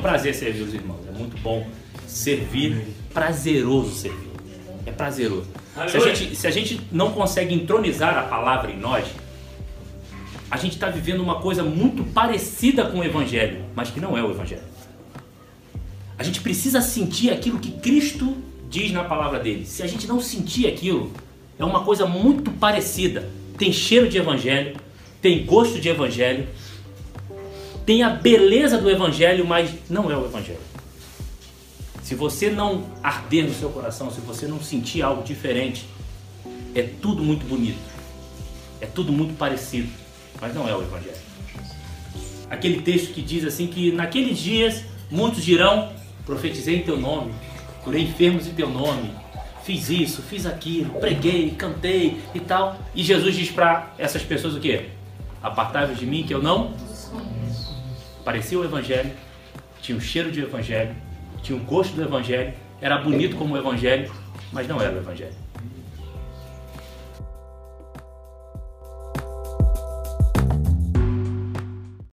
prazer servir os irmãos. É muito bom servir, prazeroso servir. É prazeroso. Se a, gente, se a gente não consegue entronizar a palavra em nós, a gente está vivendo uma coisa muito parecida com o Evangelho, mas que não é o Evangelho. A gente precisa sentir aquilo que Cristo diz na palavra dele. Se a gente não sentir aquilo, é uma coisa muito parecida. Tem cheiro de Evangelho, tem gosto de Evangelho, tem a beleza do Evangelho, mas não é o Evangelho. Se você não arder no seu coração, se você não sentir algo diferente, é tudo muito bonito, é tudo muito parecido, mas não é o Evangelho. Aquele texto que diz assim que naqueles dias muitos dirão: profetizei em teu nome, curei enfermos em teu nome, fiz isso, fiz aquilo, preguei, cantei e tal. E Jesus diz para essas pessoas o quê? Apartai-vos de mim que eu não parecia o Evangelho, tinha o cheiro de Evangelho, tinha o gosto do Evangelho, era bonito como o Evangelho, mas não era o Evangelho.